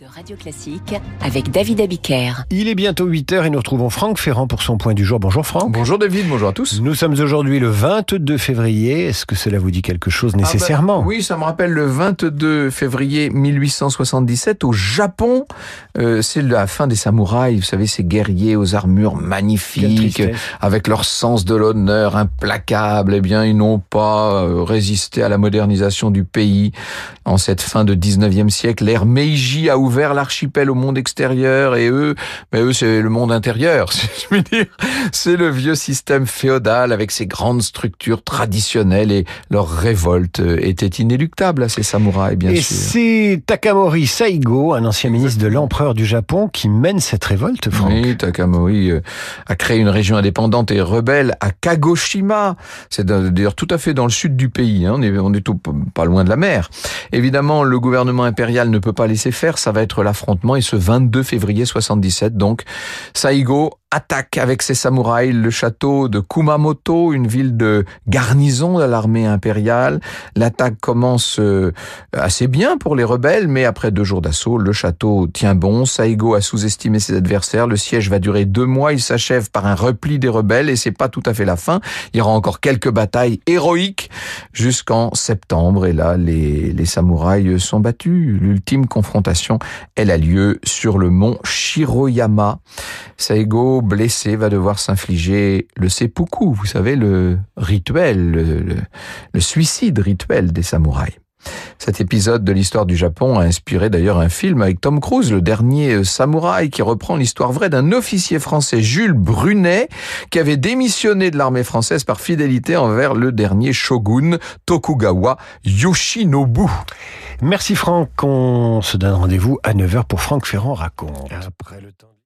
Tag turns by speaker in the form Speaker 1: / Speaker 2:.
Speaker 1: de Radio Classique avec David Abiker.
Speaker 2: Il est bientôt 8h et nous retrouvons Franck Ferrand pour son point du jour. Bonjour Franck.
Speaker 3: Bonjour David, bonjour à tous.
Speaker 2: Nous sommes aujourd'hui le 22 février. Est-ce que cela vous dit quelque chose nécessairement
Speaker 3: ah bah, Oui, ça me rappelle le 22 février 1877 au Japon. Euh, c'est la fin des samouraïs, vous savez, ces guerriers aux armures magnifiques, avec leur sens de l'honneur implacable. Eh bien, ils n'ont pas euh, résisté à la modernisation du pays en cette fin de 19e siècle. L'ère Meiji a ouvert l'archipel au monde extérieur et eux, mais eux c'est le monde intérieur, si je puis dire. C'est le vieux système féodal avec ses grandes structures traditionnelles et leur révolte était inéluctable à ces samouraïs, bien
Speaker 2: et
Speaker 3: sûr.
Speaker 2: c'est Takamori Saigo, un ancien ministre de l'empereur du Japon, qui mène cette révolte, Franck.
Speaker 3: Oui, Takamori euh, a créé une région indépendante et rebelle à Kagoshima. C'est d'ailleurs tout à fait dans le sud du pays. Hein. On est, on est tout, pas loin de la mer. Évidemment, le gouvernement impérial ne peut pas laisser faire. Ça va être l'affrontement. Et ce 22 février 77, donc, Saigo attaque avec ses samouraïs le château de Kumamoto, une ville de garnison de l'armée impériale. L'attaque commence euh, assez bien pour les rebelles, mais après deux jours d'assaut, le château tient bon. Saigo a sous-estimé ses adversaires. Le siège va durer deux mois. Il s'achève par un repli des rebelles et c'est pas tout à fait la fin. Il y aura encore quelques batailles héroïques jusqu'en septembre. Et là, les, les samouraïs sont battus. L'ultime confrontation, elle a lieu sur le mont Shiroyama. Saigo, blessé, va devoir s'infliger le seppuku, vous savez, le rituel, le, le, le suicide rituel des samouraïs. Cet épisode de l'histoire du Japon a inspiré d'ailleurs un film avec Tom Cruise, le dernier samouraï, qui reprend l'histoire vraie d'un officier français, Jules Brunet, qui avait démissionné de l'armée française par fidélité envers le dernier shogun Tokugawa Yoshinobu.
Speaker 2: Merci Franck, on se donne rendez-vous à 9h pour Franck Ferrand raconte. Après le temps...